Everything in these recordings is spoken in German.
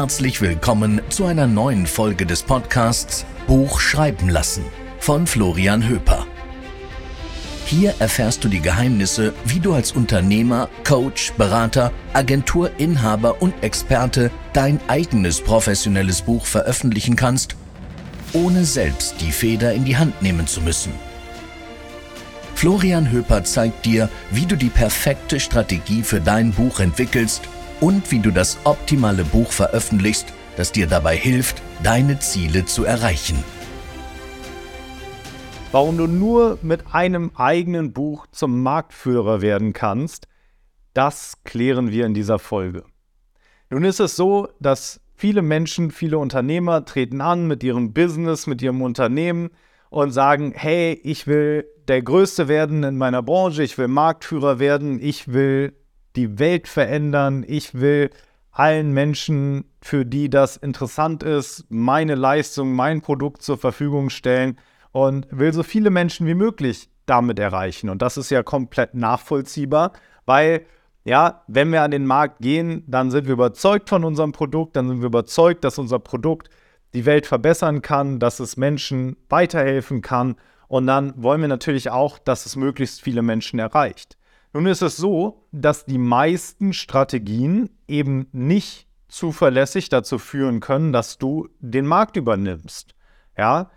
Herzlich willkommen zu einer neuen Folge des Podcasts Buch schreiben lassen von Florian Höper. Hier erfährst du die Geheimnisse, wie du als Unternehmer, Coach, Berater, Agenturinhaber und Experte dein eigenes professionelles Buch veröffentlichen kannst, ohne selbst die Feder in die Hand nehmen zu müssen. Florian Höper zeigt dir, wie du die perfekte Strategie für dein Buch entwickelst und wie du das optimale Buch veröffentlichst, das dir dabei hilft, deine Ziele zu erreichen. Warum du nur mit einem eigenen Buch zum Marktführer werden kannst, das klären wir in dieser Folge. Nun ist es so, dass viele Menschen, viele Unternehmer treten an mit ihrem Business, mit ihrem Unternehmen und sagen, hey, ich will der Größte werden in meiner Branche, ich will Marktführer werden, ich will die Welt verändern. Ich will allen Menschen, für die das interessant ist, meine Leistung, mein Produkt zur Verfügung stellen und will so viele Menschen wie möglich damit erreichen. Und das ist ja komplett nachvollziehbar, weil ja, wenn wir an den Markt gehen, dann sind wir überzeugt von unserem Produkt, dann sind wir überzeugt, dass unser Produkt die Welt verbessern kann, dass es Menschen weiterhelfen kann. Und dann wollen wir natürlich auch, dass es möglichst viele Menschen erreicht. Nun ist es so, dass die meisten Strategien eben nicht zuverlässig dazu führen können, dass du den Markt übernimmst. Ja,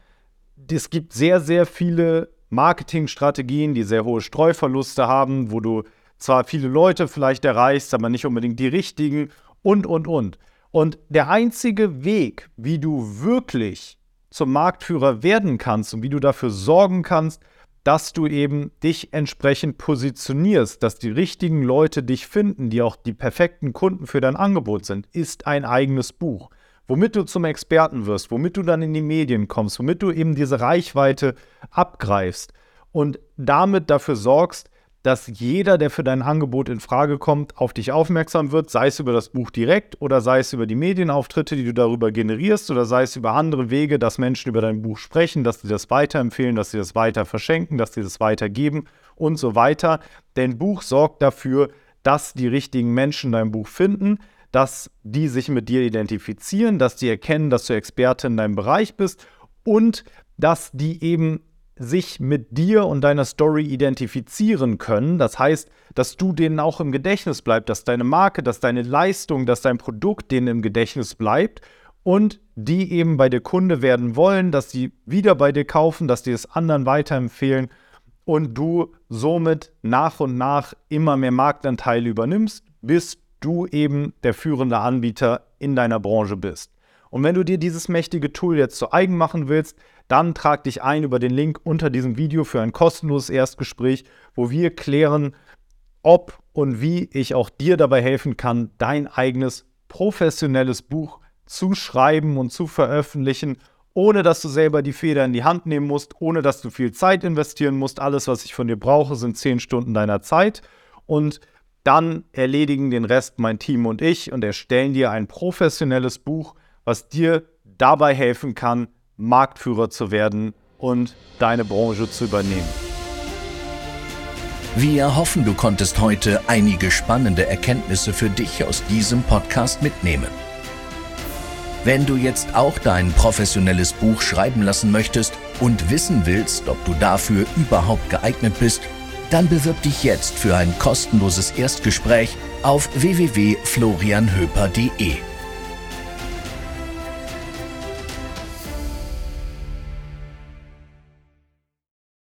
es gibt sehr, sehr viele Marketingstrategien, die sehr hohe Streuverluste haben, wo du zwar viele Leute vielleicht erreichst, aber nicht unbedingt die richtigen und, und, und. Und der einzige Weg, wie du wirklich zum Marktführer werden kannst und wie du dafür sorgen kannst, dass du eben dich entsprechend positionierst, dass die richtigen Leute dich finden, die auch die perfekten Kunden für dein Angebot sind, ist ein eigenes Buch. Womit du zum Experten wirst, womit du dann in die Medien kommst, womit du eben diese Reichweite abgreifst und damit dafür sorgst, dass jeder, der für dein Angebot in Frage kommt, auf dich aufmerksam wird, sei es über das Buch direkt oder sei es über die Medienauftritte, die du darüber generierst oder sei es über andere Wege, dass Menschen über dein Buch sprechen, dass sie das weiterempfehlen, dass sie das weiter verschenken, dass sie das weitergeben und so weiter. Denn Buch sorgt dafür, dass die richtigen Menschen dein Buch finden, dass die sich mit dir identifizieren, dass die erkennen, dass du Experte in deinem Bereich bist und dass die eben sich mit dir und deiner Story identifizieren können. Das heißt, dass du denen auch im Gedächtnis bleibst, dass deine Marke, dass deine Leistung, dass dein Produkt denen im Gedächtnis bleibt und die eben bei dir Kunde werden wollen, dass sie wieder bei dir kaufen, dass die es anderen weiterempfehlen und du somit nach und nach immer mehr Marktanteile übernimmst, bis du eben der führende Anbieter in deiner Branche bist. Und wenn du dir dieses mächtige Tool jetzt zu eigen machen willst, dann trag dich ein über den Link unter diesem Video für ein kostenloses Erstgespräch, wo wir klären, ob und wie ich auch dir dabei helfen kann, dein eigenes professionelles Buch zu schreiben und zu veröffentlichen, ohne dass du selber die Feder in die Hand nehmen musst, ohne dass du viel Zeit investieren musst. Alles, was ich von dir brauche, sind zehn Stunden deiner Zeit. Und dann erledigen den Rest mein Team und ich und erstellen dir ein professionelles Buch, was dir dabei helfen kann, Marktführer zu werden und deine Branche zu übernehmen. Wir hoffen, du konntest heute einige spannende Erkenntnisse für dich aus diesem Podcast mitnehmen. Wenn du jetzt auch dein professionelles Buch schreiben lassen möchtest und wissen willst, ob du dafür überhaupt geeignet bist, dann bewirb dich jetzt für ein kostenloses Erstgespräch auf www.florianhöper.de.